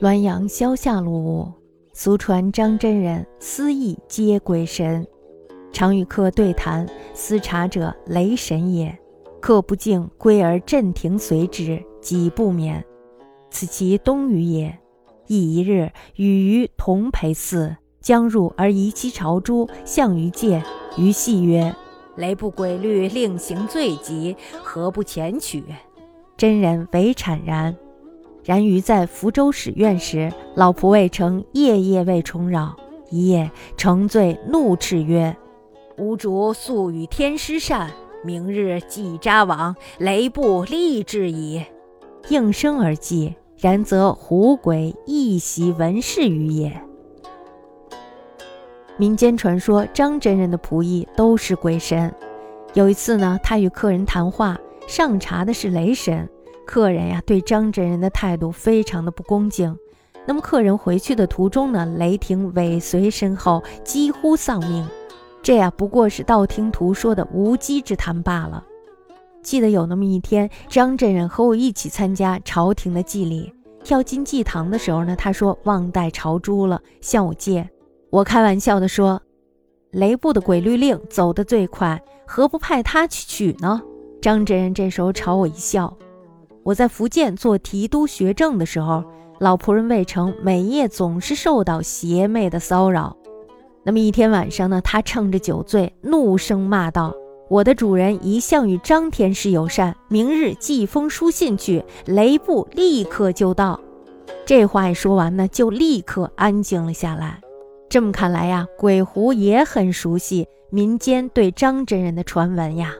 滦阳萧下路，俗传张真人私议皆鬼神，常与客对谈，思察者雷神也。客不敬，归而震庭随之，己不免。此其东隅也。亦一日，与于同陪寺，将入而疑其朝珠，向于戒。于戏曰：“雷不鬼律，令行罪极，何不前取？”真人唯惨然。然于在福州使院时，老仆未成，夜夜为重扰。一夜成醉，怒斥曰：“吾主素与天师善，明日祭札往，雷不立志矣。”应声而祭。然则狐鬼亦袭文士于也。民间传说张真人的仆役都是鬼神。有一次呢，他与客人谈话，上茶的是雷神。客人呀，对张真人的态度非常的不恭敬。那么客人回去的途中呢，雷霆尾随身后，几乎丧命。这呀，不过是道听途说的无稽之谈罢了。记得有那么一天，张真人和我一起参加朝廷的祭礼，跳进祭堂的时候呢，他说忘带朝珠了，向我借。我开玩笑的说，雷部的鬼律令走得最快，何不派他去取呢？张真人这时候朝我一笑。我在福建做提督学政的时候，老仆人魏成每夜总是受到邪魅的骚扰。那么一天晚上呢，他趁着酒醉，怒声骂道：“我的主人一向与张天师友善，明日寄封书信去，雷部立刻就到。”这话一说完呢，就立刻安静了下来。这么看来呀，鬼狐也很熟悉民间对张真人的传闻呀。